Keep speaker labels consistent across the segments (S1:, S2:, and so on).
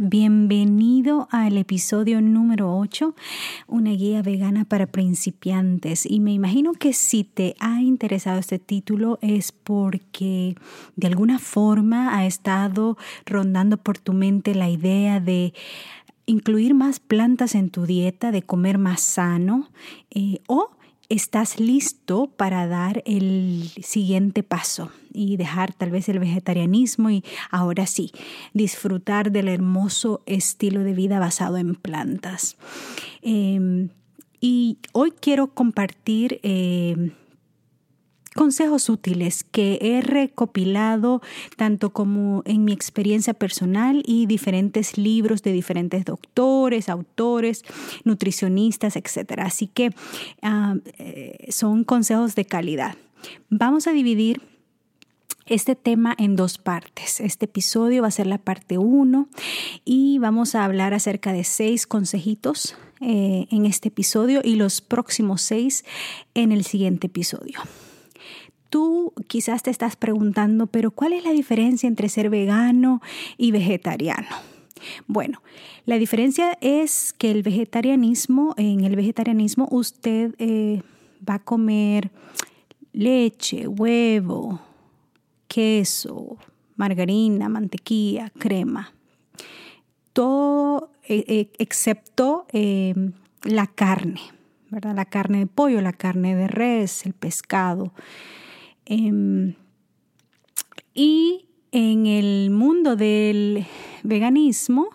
S1: Bienvenido al episodio número 8, una guía vegana para principiantes. Y me imagino que si te ha interesado este título es porque de alguna forma ha estado rondando por tu mente la idea de incluir más plantas en tu dieta, de comer más sano eh, o estás listo para dar el siguiente paso y dejar tal vez el vegetarianismo y ahora sí, disfrutar del hermoso estilo de vida basado en plantas. Em, y hoy quiero compartir em, consejos útiles que he recopilado tanto como en mi experiencia personal y diferentes libros de diferentes doctores, autores, nutricionistas, etc. Así que ah, eh, son consejos de calidad. Vamos a dividir este tema en dos partes. Este episodio va a ser la parte 1 y vamos a hablar acerca de seis consejitos eh, en este episodio y los próximos seis en el siguiente episodio. Tú quizás te estás preguntando, pero ¿cuál es la diferencia entre ser vegano y vegetariano? Bueno, la diferencia es que el vegetarianismo, en el vegetarianismo usted eh, va a comer leche, huevo, queso, margarina, mantequilla, crema. Todo eh, eh, excepto la carne, ¿verdad? La carne de pollo, la carne de res, el pescado. Em, y en el mundo del veganismo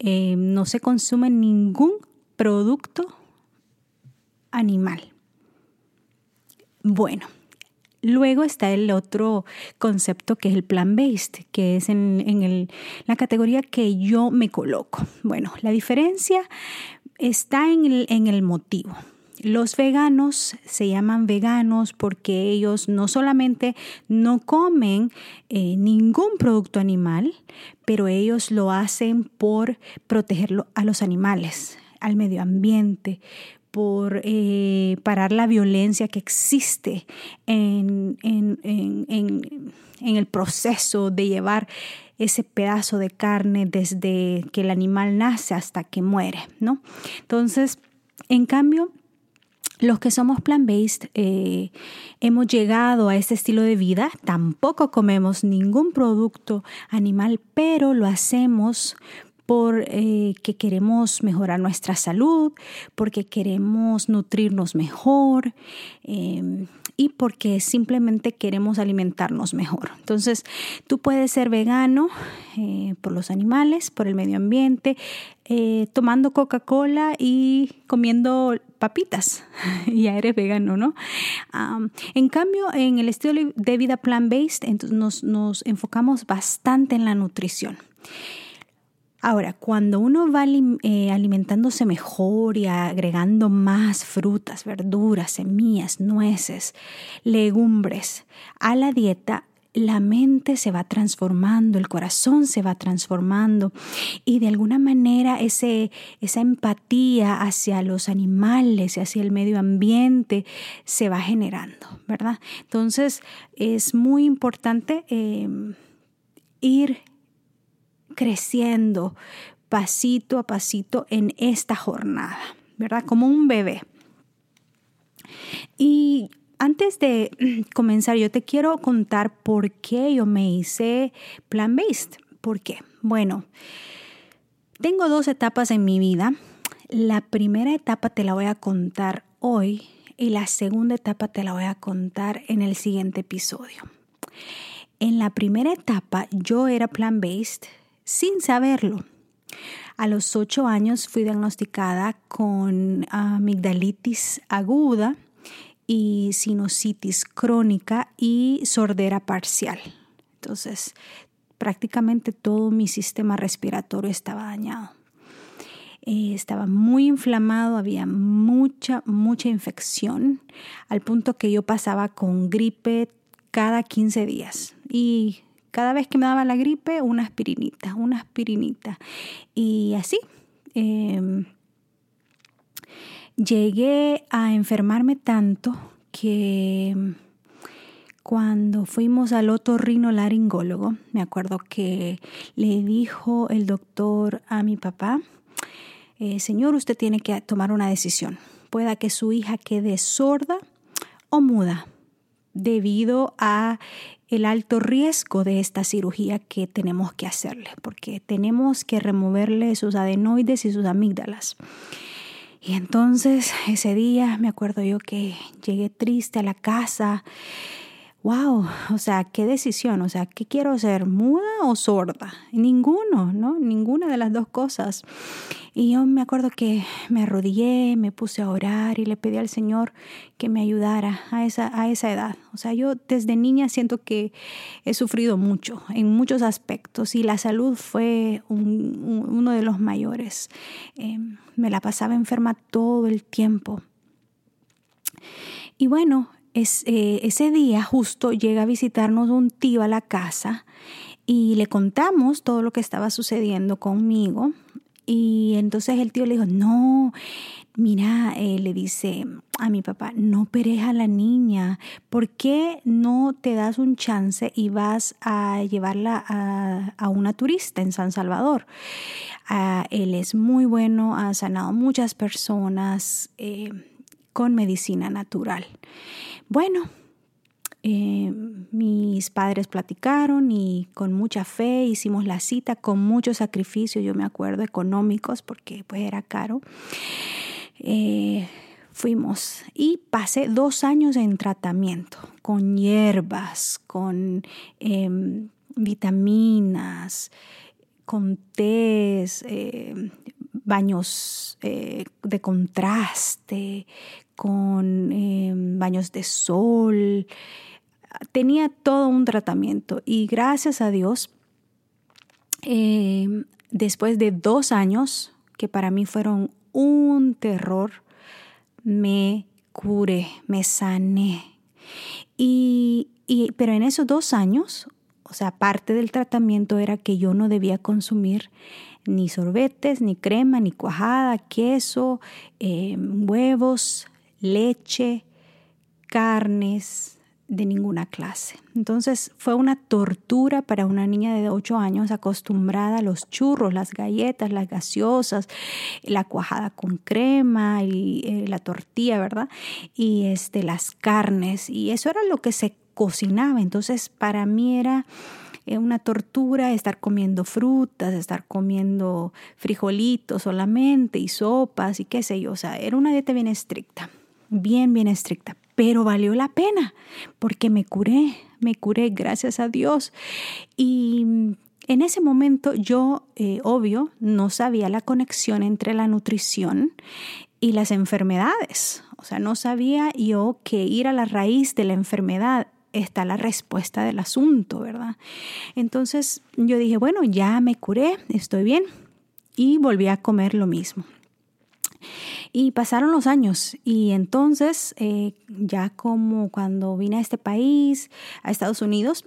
S1: em, no se consume ningún producto animal. Bueno, luego está el otro concepto que es el plant-based, que es en, la categoría que yo me coloco. Bueno, la diferencia está en el motivo. Los veganos se llaman veganos porque ellos no solamente no comen eh, ningún producto animal, pero ellos lo hacen por proteger a los animales, al medio ambiente, por eh, parar la violencia que existe en, el proceso de llevar ese pedazo de carne desde que el animal nace hasta que muere, ¿no? Entonces, en cambio, los que somos plant-based eh, hemos llegado a este estilo de vida, tampoco comemos ningún producto animal, pero lo hacemos porque eh, queremos mejorar nuestra salud, porque queremos nutrirnos mejor, em, y porque simplemente queremos alimentarnos mejor. Entonces, tú puedes ser vegano eh, por los animales, por el medio ambiente, eh, tomando Coca-Cola y comiendo papitas. ya eres vegano, ¿no? en cambio, en el estilo de vida plant-based, nos, nos enfocamos bastante en la nutrición. Ahora, cuando uno va eh, alimentándose mejor y agregando más frutas, verduras, semillas, nueces, legumbres a la dieta, la mente se va transformando, el corazón se va transformando y de alguna manera esa empatía hacia los animales y hacia el medio ambiente se va generando, ¿verdad? Entonces es muy importante eh, ir creciendo pasito a pasito en esta jornada, ¿verdad? Como un bebé. Y antes de comenzar, yo te quiero contar por qué yo me hice plan-based. ¿Por qué? Bueno, tengo dos etapas en mi vida. La primera etapa te la voy a contar hoy y la segunda etapa te la voy a contar en el siguiente episodio. En la primera etapa yo era plan-based sin saberlo. A los ocho años fui diagnosticada con amigdalitis aguda y sinusitis crónica y sordera parcial. Entonces, prácticamente todo mi sistema respiratorio estaba dañado. Eh, estaba muy inflamado, había mucha, mucha infección, al punto que yo pasaba con gripe cada 15 días. Y cada vez que me daba la gripe, una aspirinita, una aspirinita. Y así. Em, llegué a enfermarme tanto que cuando fuimos al otorrino laringólogo, me acuerdo que le dijo el doctor a mi papá, eh, señor, usted tiene que tomar una decisión. Pueda que su hija quede sorda o muda debido a el alto riesgo de esta cirugía que tenemos que hacerle, porque tenemos que removerle sus adenoides y sus amígdalas. Y entonces ese día me acuerdo yo que llegué triste a la casa wow, o sea, qué decisión, o sea, ¿qué quiero ser, muda o sorda? Ninguno, ¿no? Ninguna de las dos cosas. Y yo me acuerdo que me arrodillé, me puse a orar y le pedí al Señor que me ayudara a esa, a esa edad. O sea, yo desde niña siento que he sufrido mucho en muchos aspectos y la salud fue uno de los mayores. Em, me la pasaba enferma todo el tiempo. Y bueno, eh, ese día justo llega a visitarnos un tío a la casa y le contamos todo lo que estaba sucediendo conmigo. Y entonces el tío le dijo, no, mira, eh, le dice a mi papá, no pereja a la niña, ¿por qué no te das un chance y vas a llevarla a, una turista en San Salvador? Ah, él es muy bueno, ha sanado muchas personas eh, con medicina natural. Bueno, eh, mis padres platicaron y con mucha fe hicimos la cita, con mucho sacrificio, yo me acuerdo, económicos, porque pues era caro. Eh, fuimos y pasé dos años en tratamiento con hierbas, con em, vitaminas, con tés, em, baños eh, de contraste, con em, baños de sol. Tenía todo un tratamiento y gracias a Dios, em, después de dos años, que para mí fueron un terror, me curé, me sané. Y, y, pero en esos dos años, o sea, parte del tratamiento era que yo no debía consumir ni sorbetes, ni crema, ni cuajada, queso, em, huevos, leche, carnes de ninguna clase. Entonces fue una tortura para una niña de 8 años acostumbrada a los churros, las galletas, las gaseosas, la cuajada con crema y eh, la tortilla, ¿verdad? Y este, las carnes. Y eso era lo que se cocinaba. Entonces para mí era eh, una tortura estar comiendo frutas, estar comiendo frijolitos solamente y sopas y qué sé yo. O sea, era una dieta bien estricta bien, bien estricta, pero valió la pena porque me curé, me curé gracias a Dios. Y en ese momento yo, eh, obvio, no sabía la conexión entre la nutrición y las enfermedades. O sea, no sabía yo que ir a la raíz de la enfermedad está la respuesta del asunto, ¿verdad? Entonces yo dije, bueno, ya me curé, estoy bien y volví a comer lo mismo. Y pasaron los años y entonces eh, ya como cuando vine a este país, a Estados Unidos,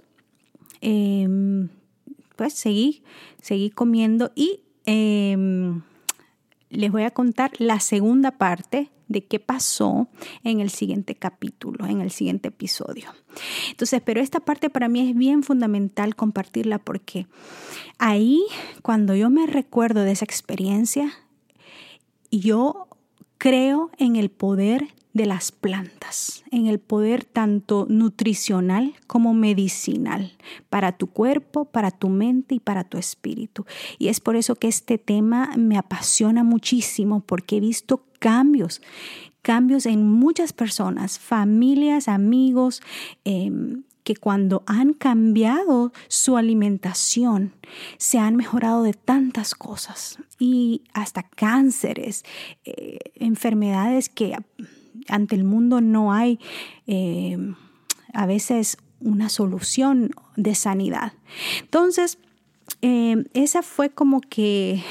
S1: em, pues seguí, seguí comiendo y em, les voy a contar la segunda parte de qué pasó en el siguiente capítulo, en el siguiente episodio. Entonces, pero esta parte para mí es bien fundamental compartirla porque ahí, cuando yo me recuerdo de esa experiencia, yo Creo en el poder de las plantas, en el poder tanto nutricional como medicinal para tu cuerpo, para tu mente y para tu espíritu. Y es por eso que este tema me apasiona muchísimo porque he visto cambios, cambios en muchas personas, familias, amigos. Em, que cuando han cambiado su alimentación, se han mejorado de tantas cosas y hasta cánceres, eh, enfermedades que ante el mundo no hay eh, a veces una solución de sanidad. Entonces, eh, esa fue como que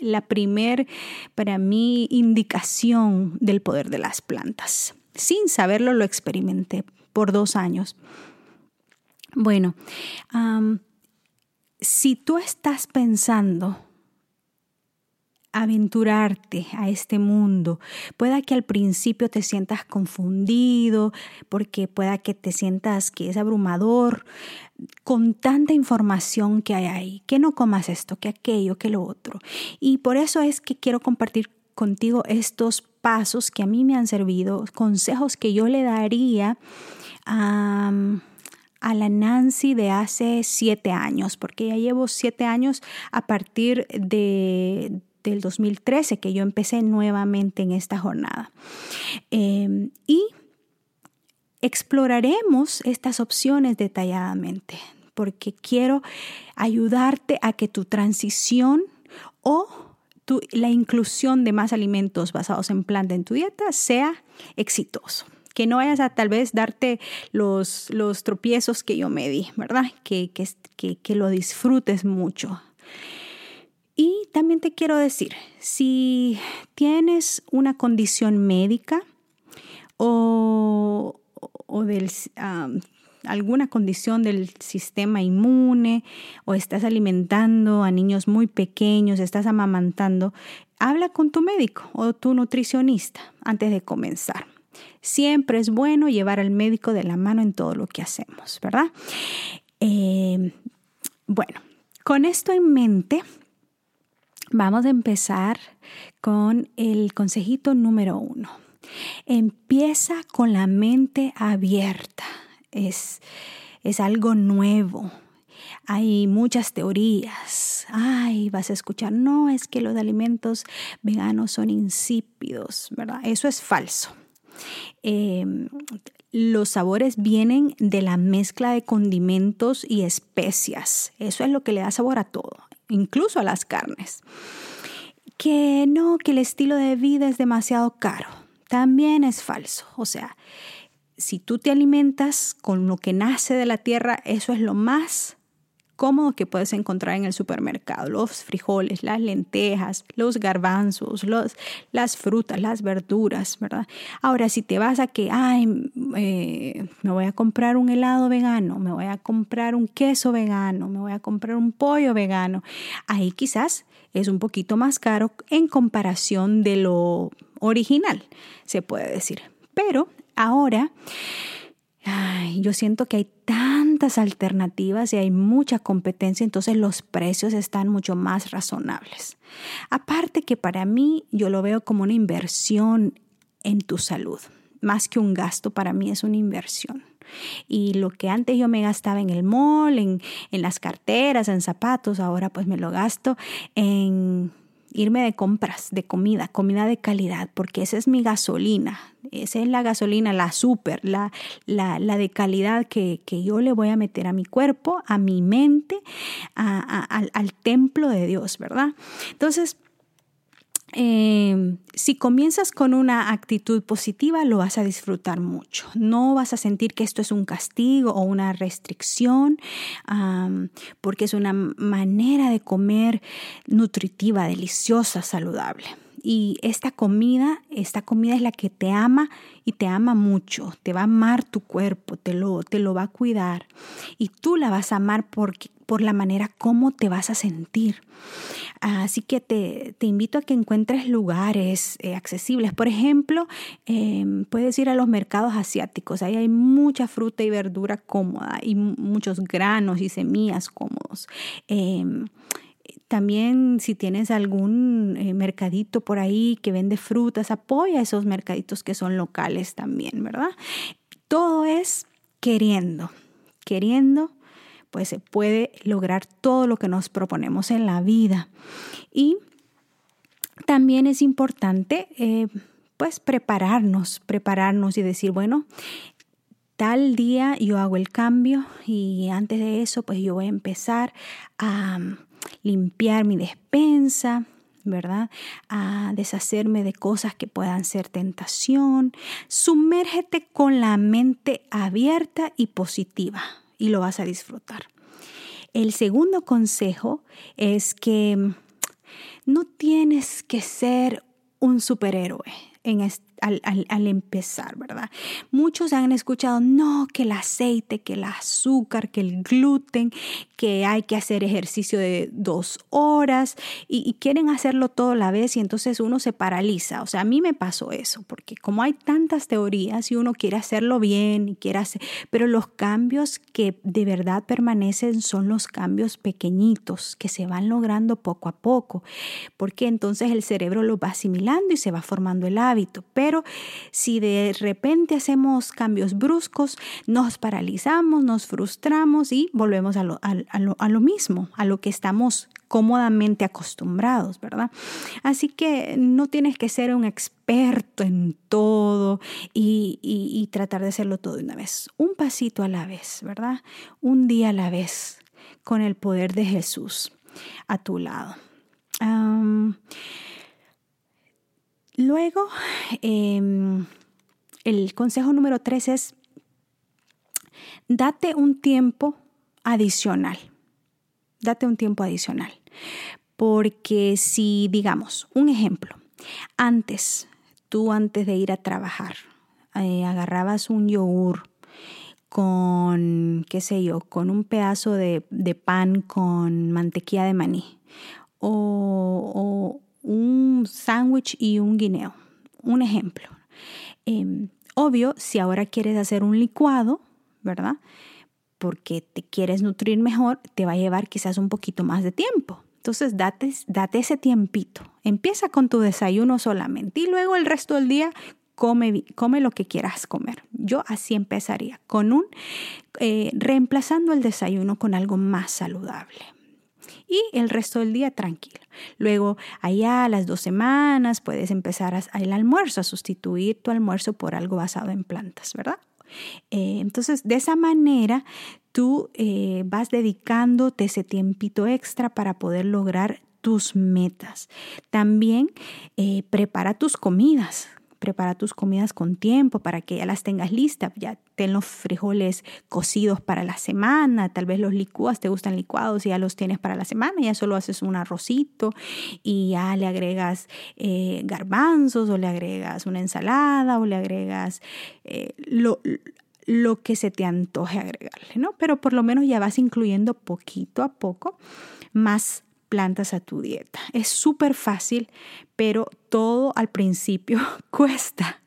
S1: la primer, para mí, indicación del poder de las plantas. Sin saberlo, lo experimenté por dos años. Bueno, si tú estás pensando aventurarte a este mundo. Pueda que al principio te sientas confundido, porque pueda que te sientas que es abrumador con tanta información que hay ahí, que no comas esto, que aquello, que lo otro. Y por eso es que quiero compartir contigo estos pasos que a mí me han servido, consejos que yo le daría a... a la Nancy de hace siete años, porque ya llevo siete años a partir de, del 2013 que yo empecé nuevamente en esta jornada. Em, y exploraremos estas opciones detalladamente porque quiero ayudarte a que tu transición o tu, la inclusión de más alimentos basados en planta en tu dieta sea exitoso que no vayas a tal vez darte los, los tropiezos que yo me di, ¿verdad? Que, que, que, lo disfrutes mucho. Y también te quiero decir, si tienes una condición médica o, del, alguna condición del sistema inmune o estás alimentando a niños muy pequeños, estás amamantando, habla con tu médico o tu nutricionista antes de comenzar. Siempre es bueno llevar al médico de la mano en todo lo que hacemos, ¿verdad? Eh, bueno, con esto en mente, Vamos a empezar con el consejito número uno. Empieza con la mente abierta. Es, es algo nuevo. Hay muchas teorías. Ay, vas a escuchar, no, es que los alimentos veganos son insípidos, ¿verdad? Eso es falso. Em, los sabores vienen de la mezcla de condimentos y especias. Eso es lo que le da sabor a todo incluso a las carnes. Que no, que el estilo de vida es demasiado caro. También es falso. O sea, si tú te alimentas con lo que nace de la tierra, eso es lo más cómodo que puedes encontrar en el supermercado. Los frijoles, las lentejas, los garbanzos, los, las frutas, las verduras, ¿verdad? Ahora, si te vas a que, ay, eh, me voy a comprar un helado vegano, me voy a comprar un queso vegano, me voy a comprar un pollo vegano, ahí quizás es un poquito más caro en comparación de lo original, se puede decir. Pero ahora yo siento que hay alternativas y hay mucha competencia, entonces los precios están mucho más razonables. Aparte que para mí yo lo veo como una inversión en tu salud, más que un gasto, para mí es una inversión. Y lo que antes yo me gastaba en el mall, en, en las carteras, en zapatos, ahora pues me lo gasto en irme de compras de comida, comida de calidad, porque esa es mi gasolina, esa es la gasolina, la súper, la, la, de calidad que, yo le voy a meter a mi cuerpo, a mi mente, al, al templo de Dios, ¿verdad? Entonces, eh, si comienzas con una actitud positiva, lo vas a disfrutar mucho. No vas a sentir que esto es un castigo o una restricción, porque es una manera de comer nutritiva, deliciosa, saludable. Y esta comida, esta comida es la que te ama y te ama mucho, te va a amar tu cuerpo, te lo, te lo va a cuidar y tú la vas a amar por la manera como te vas a sentir. Así que te, invito a que encuentres lugares eh, accesibles. Por ejemplo, em, puedes ir a los mercados asiáticos. Ahí hay mucha fruta y verdura cómoda y muchos granos y semillas cómodos. Em, también si tienes algún eh, mercadito por ahí que vende frutas, apoya esos mercaditos que son locales también, ¿verdad? Todo es queriendo, queriendo, pues se puede lograr todo lo que nos proponemos en la vida. Y también es importante, eh, pues, prepararnos, prepararnos y decir, bueno, tal día yo hago el cambio y antes de eso pues yo voy a empezar a limpiar mi despensa, ¿verdad? A deshacerme de cosas que puedan ser tentación. Sumérgete con la mente abierta y positiva y lo vas a disfrutar. El segundo consejo es que no tienes que ser un superhéroe en este al, empezar, ¿verdad? Muchos han escuchado, no, que el aceite, que el azúcar, que el gluten, que hay que hacer ejercicio de dos horas y, quieren hacerlo todo a la vez y entonces uno se paraliza. O sea, a mí me pasó eso, porque como hay tantas teorías y uno quiere hacerlo bien y quiere hacer, pero los cambios que de verdad permanecen son los cambios pequeñitos que se van logrando poco a poco, porque entonces el cerebro lo va asimilando y se va formando el hábito. Pero pero si de repente hacemos cambios bruscos, nos paralizamos, nos frustramos y volvemos a lo, a lo mismo, a lo que estamos cómodamente acostumbrados, ¿verdad? Así que no tienes que ser un experto en todo y, y, tratar de hacerlo todo de una vez. Un pasito a la vez, ¿verdad? Un día a la vez, con el poder de Jesús a tu lado. Luego, em, el consejo número tres es, date un tiempo adicional. Date un tiempo adicional. Porque si, digamos, un ejemplo, antes, tú antes de ir a trabajar, eh, agarrabas un yogur con, qué sé yo, con un pedazo de, pan con mantequilla de maní o, un sándwich y un guineo. Un ejemplo. Em, obvio, si ahora quieres hacer un licuado, ¿verdad? Porque te quieres nutrir mejor, te va a llevar quizás un poquito más de tiempo. Entonces, date, date ese tiempito. Empieza con tu desayuno solamente y luego el resto del día come, come lo que quieras comer. Yo así empezaría, con un, eh, reemplazando el desayuno con algo más saludable y el resto del día tranquilo. Luego, allá a las dos semanas puedes empezar a, el almuerzo, a sustituir tu almuerzo por algo basado en plantas, ¿verdad? Eh, entonces, de esa manera, tú eh, vas dedicándote ese tiempito extra para poder lograr tus metas. También eh, prepara tus comidas prepara tus comidas con tiempo para que ya las tengas listas. Ya ten los frijoles cocidos para la semana, tal vez los licúas, te gustan licuados y ya los tienes para la semana, ya solo haces un arrocito y ya le agregas eh, garbanzos o le agregas una ensalada o le agregas eh, lo, lo que se te antoje agregarle, ¿no? Pero por lo menos ya vas incluyendo poquito a poco más plantas a tu dieta. Es súper fácil, pero todo al principio cuesta.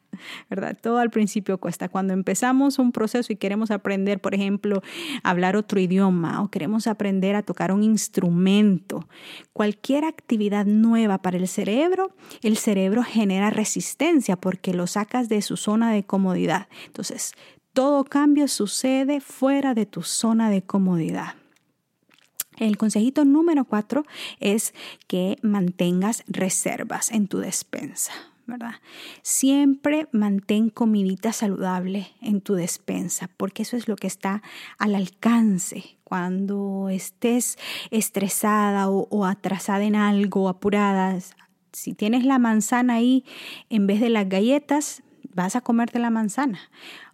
S1: ¿verdad? Todo al principio cuesta. Cuando empezamos un proceso y queremos aprender, por ejemplo, a hablar otro idioma o queremos aprender a tocar un instrumento, cualquier actividad nueva para el cerebro, el cerebro genera resistencia porque lo sacas de su zona de comodidad. Entonces, todo cambio sucede fuera de tu zona de comodidad. El consejito número cuatro es que mantengas reservas en tu despensa. ¿verdad? Siempre mantén comidita saludable en tu despensa, porque eso es lo que está al alcance. Cuando estés estresada o, atrasada en algo, apurada, si tienes la manzana ahí en vez de las galletas, vas a comerte la manzana.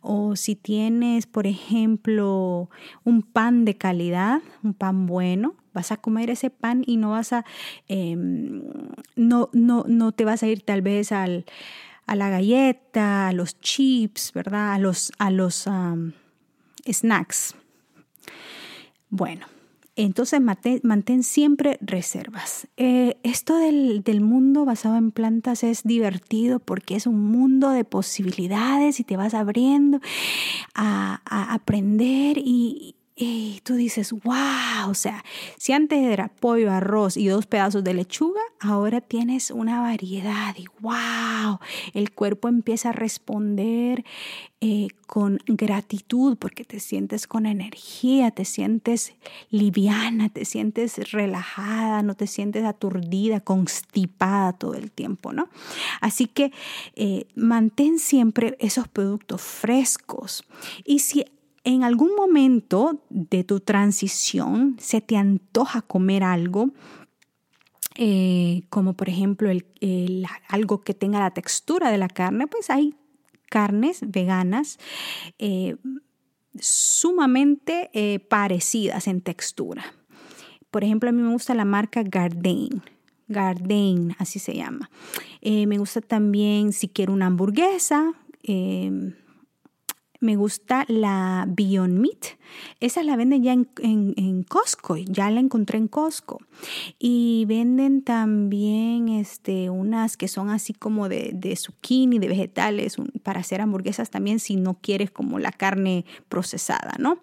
S1: O si tienes, por ejemplo, un pan de calidad, un pan bueno, vas a comer ese pan y no vas a, em, no, no, no te vas a ir tal vez al, a la galleta, a los chips, ¿verdad? A los, a los snacks. Bueno, entonces mantén, siempre reservas. Eh, esto del, mundo basado en plantas es divertido porque es un mundo de posibilidades y te vas abriendo a, aprender y, y tú dices, wow, o sea, si antes era pollo, arroz y dos pedazos de lechuga, ahora tienes una variedad y wow, el cuerpo empieza a responder eh, con gratitud porque te sientes con energía, te sientes liviana, te sientes relajada, no te sientes aturdida, constipada todo el tiempo, ¿no? Así que eh, mantén siempre esos productos frescos y si en algún momento de tu transición se te antoja comer algo, eh, como por ejemplo el, algo que tenga la textura de la carne, pues hay carnes veganas eh, sumamente eh, parecidas en textura. Por ejemplo, a mí me gusta la marca Gardein. Gardein, así se llama. me gusta también si quiero una hamburguesa me gusta la Beyond Meat. Esa la venden ya en, en, Costco, ya la encontré en Costco. Y venden también este, unas que son así como de, de zucchini, de vegetales, para hacer hamburguesas también si no quieres como la carne procesada, ¿no?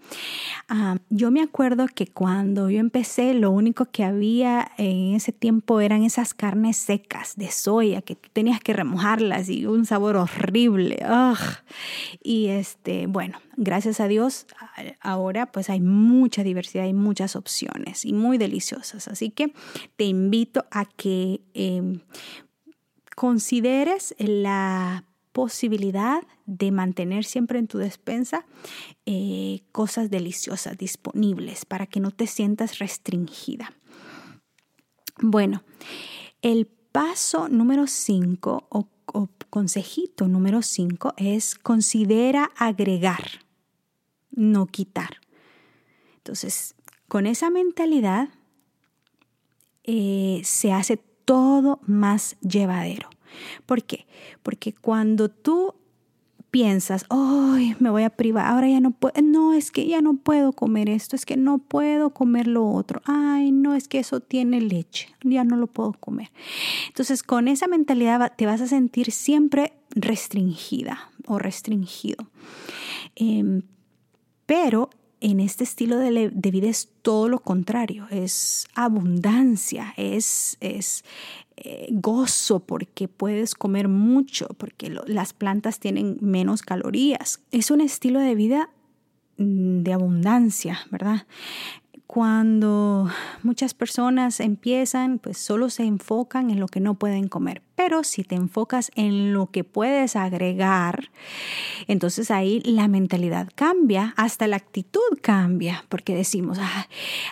S1: Ah, yo me acuerdo que cuando yo empecé, lo único que había en ese tiempo eran esas carnes secas de soya, que tenías que remojarlas y un sabor horrible. Y este, bueno, gracias a Dios, ahora pues hay mucha diversidad, hay muchas opciones y muy deliciosas. Así que te invito a que em, consideres la posibilidad de mantener siempre en tu despensa eh, cosas deliciosas disponibles para que no te sientas restringida. Bueno, el paso número 5 o, o consejito número 5 es considera agregar, no quitar. Entonces, con esa mentalidad eh, se hace todo más llevadero. ¿Por qué? Porque cuando tú piensas, hoy me voy a privar, ahora ya no puedo, no, es que ya no puedo comer esto, es que no puedo comer lo otro, ay, no, es que eso tiene leche, ya no lo puedo comer. Entonces, con esa mentalidad te vas a sentir siempre restringida o restringido. Em, pero en este estilo de, vida es todo lo contrario, es abundancia, es, es eh, gozo porque puedes comer mucho, porque las plantas tienen menos calorías. Es un estilo de vida mm, de abundancia, ¿verdad? Cuando muchas personas empiezan, pues solo se enfocan en lo que no pueden comer. Pero si te enfocas en lo que puedes agregar, entonces ahí la mentalidad cambia, hasta la actitud cambia, porque decimos, ah,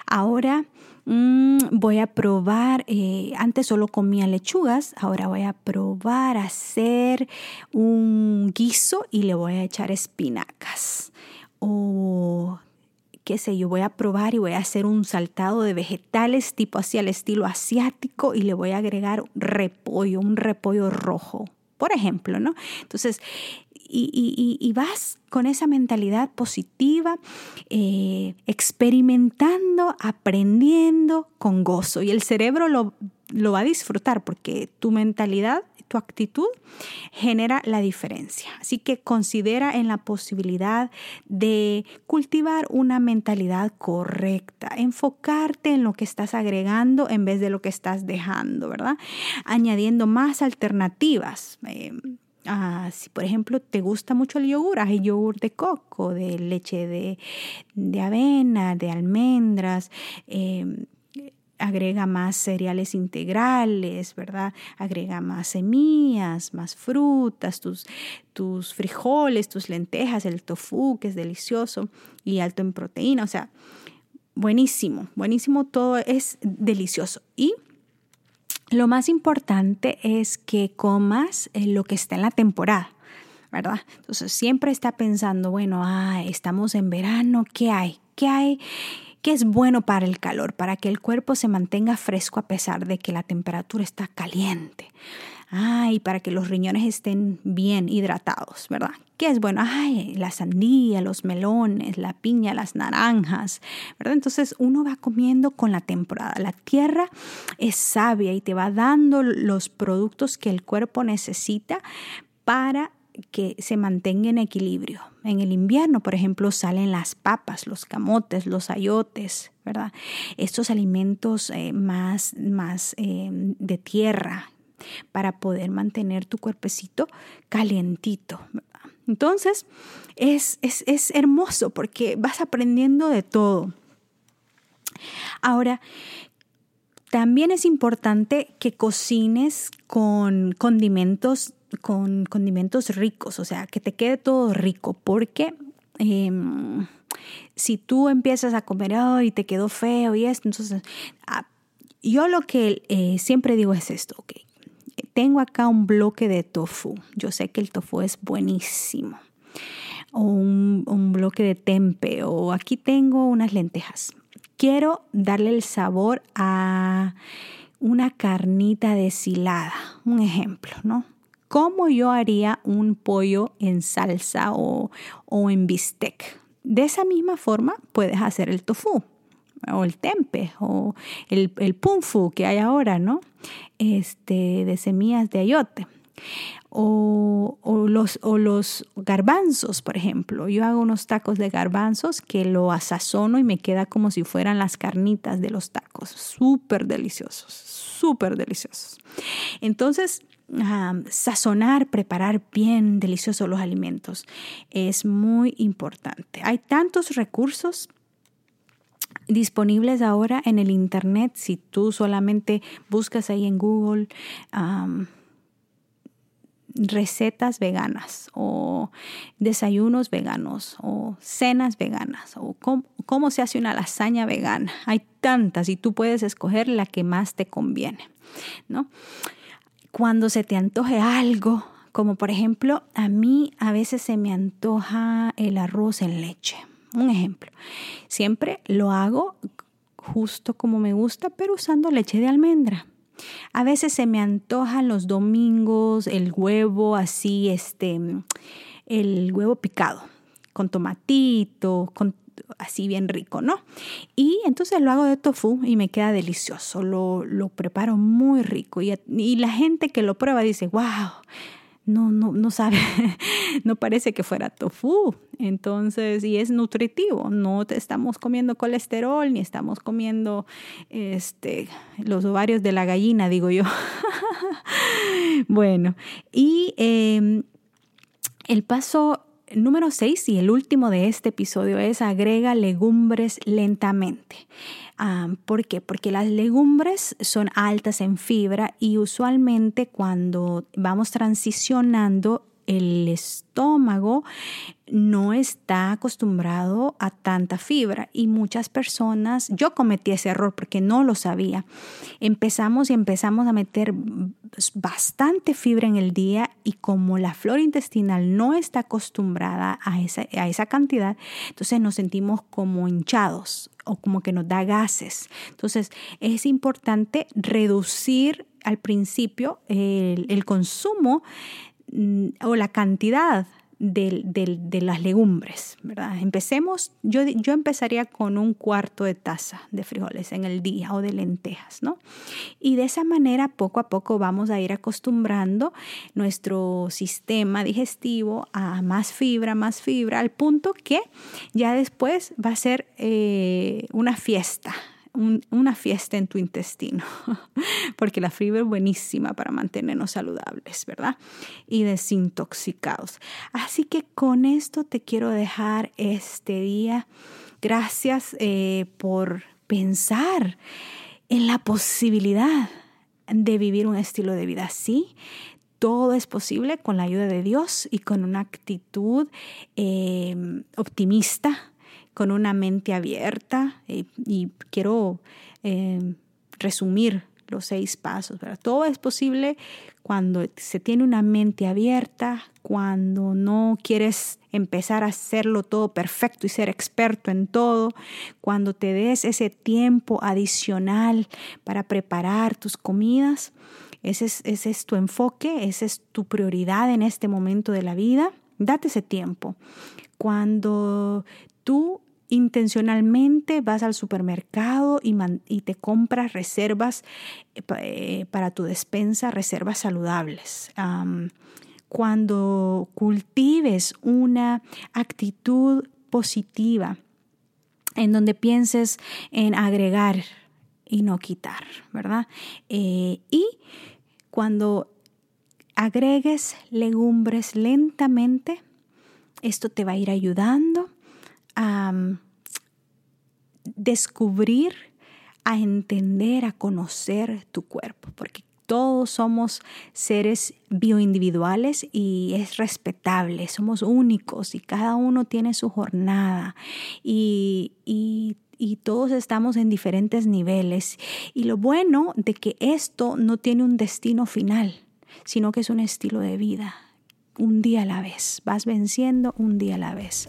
S1: ahora mm, voy a probar, eh, antes solo comía lechugas, ahora voy a probar hacer un guiso y le voy a echar espinacas. O qué sé yo, voy a probar y voy a hacer un saltado de vegetales tipo así al estilo asiático y le voy a agregar repollo, un repollo rojo, por ejemplo, ¿no? Entonces, y, vas con esa mentalidad positiva, eh, experimentando, aprendiendo con gozo. Y el cerebro lo, va a disfrutar porque tu mentalidad tu actitud genera la diferencia. Así que considera en la posibilidad de cultivar una mentalidad correcta, enfocarte en lo que estás agregando en vez de lo que estás dejando, ¿verdad? Añadiendo más alternativas. Eh, ah, si por ejemplo te gusta mucho el yogur, hay yogur de coco, de leche de, avena, de almendras, eh, agrega más cereales integrales, ¿verdad? Agrega más semillas, más frutas, tus, tus frijoles, tus lentejas, el tofu, que es delicioso y alto en proteína. O sea, buenísimo, buenísimo, todo es delicioso. Y lo más importante es que comas eh, lo que está en la temporada. ¿verdad? Entonces siempre está pensando, bueno, ah, estamos en verano, ¿qué hay? ¿Qué hay? que es bueno para el calor, para que el cuerpo se mantenga fresco a pesar de que la temperatura está caliente. Ay, para que los riñones estén bien hidratados, ¿verdad? ¿Qué es bueno? Ay, la sandía, los melones, la piña, las naranjas, ¿verdad? Entonces uno va comiendo con la temporada. La tierra es sabia y te va dando los productos que el cuerpo necesita para que se mantenga en equilibrio. En el invierno, por ejemplo, salen las papas, los camotes, los ayotes, ¿verdad? Estos alimentos eh, más, más eh, de tierra para poder mantener tu cuerpecito calientito. Entonces, es, es, es hermoso porque vas aprendiendo de todo. Ahora, también es importante que cocines con condimentos, con condimentos ricos, o sea, que te quede todo rico, porque em, si tú empiezas a comer y te quedó feo y esto, entonces ah, yo lo que eh, siempre digo es esto, ok. Tengo acá un bloque de tofu. Yo sé que el tofu es buenísimo. O un, bloque de tempe. O aquí tengo unas lentejas quiero darle el sabor a una carnita deshilada, un ejemplo, ¿no? ¿Cómo yo haría un pollo en salsa o, en bistec? De esa misma forma puedes hacer el tofu o el tempe o el, el punfu que hay ahora, ¿no? Este, de semillas de ayote o, los, o los garbanzos, por ejemplo. Yo hago unos tacos de garbanzos que lo asazono y me queda como si fueran las carnitas de los tacos. Súper deliciosos, súper deliciosos. Entonces, sazonar, preparar bien deliciosos los alimentos es muy importante. Hay tantos recursos disponibles ahora en el Internet. Si tú solamente buscas ahí en Google, recetas veganas o desayunos veganos o cenas veganas o cómo, se hace una lasaña vegana. Hay tantas y tú puedes escoger la que más te conviene, ¿no? Cuando se te antoje algo, como por ejemplo, a mí a veces se me antoja el arroz en leche. Un ejemplo. Siempre lo hago justo como me gusta, pero usando leche de almendra. A veces se me antojan los domingos el huevo así, este, el huevo picado, con tomatito, con así bien rico, ¿no? Y entonces lo hago de tofu y me queda delicioso, lo, lo preparo muy rico y, la gente que lo prueba dice, wow, no, no, no sabe, no parece que fuera tofu. Entonces, y es nutritivo, no estamos comiendo colesterol ni estamos comiendo este, los ovarios de la gallina, digo yo. bueno, y em, el paso número 6 y el último de este episodio es agrega legumbres lentamente. ¿Por qué? Porque las legumbres son altas en fibra y usualmente cuando vamos transicionando el estómago no está acostumbrado a tanta fibra y muchas personas, yo cometí ese error porque no lo sabía. Empezamos y empezamos a meter bastante fibra en el día y como la flora intestinal no está acostumbrada a esa, a esa cantidad, entonces nos sentimos como hinchados o como que nos da gases. Entonces es importante reducir al principio el, el consumo o la cantidad de, las legumbres, ¿verdad? Empecemos, yo, yo empezaría con un cuarto de taza de frijoles en el día o de lentejas, ¿no? Y de esa manera poco a poco vamos a ir acostumbrando nuestro sistema digestivo a más fibra, más fibra, al punto que ya después va a ser eh, una fiesta, una fiesta en tu intestino, porque la fibra es buenísima para mantenernos saludables, ¿verdad? Y desintoxicados. Así que con esto te quiero dejar este día. Gracias eh, por pensar en la posibilidad de vivir un estilo de vida así. Todo es posible con la ayuda de Dios y con una actitud eh, optimista con una mente abierta eh, y quiero eh, resumir los seis pasos. Todo es posible cuando se tiene una mente abierta, cuando no quieres empezar a hacerlo todo perfecto y ser experto en todo, cuando te des ese tiempo adicional para preparar tus comidas. Es, ese es tu enfoque, esa es tu prioridad en este momento de la vida. Date ese tiempo. Cuando tú intencionalmente vas al supermercado y, te compras reservas eh, eh, para tu despensa, reservas saludables. cuando cultives una actitud positiva, en donde pienses en agregar y no quitar, ¿verdad? Eh, y cuando agregues legumbres lentamente, esto te va a ir ayudando mm, descubrir, a entender, a conocer tu cuerpo, porque todos somos seres bioindividuales y es respetable, somos únicos y cada uno tiene su jornada y, y todos estamos en diferentes niveles. Y lo bueno de que esto no tiene un destino final, sino que es un estilo de vida, un día a la vez, vas venciendo un día a la vez.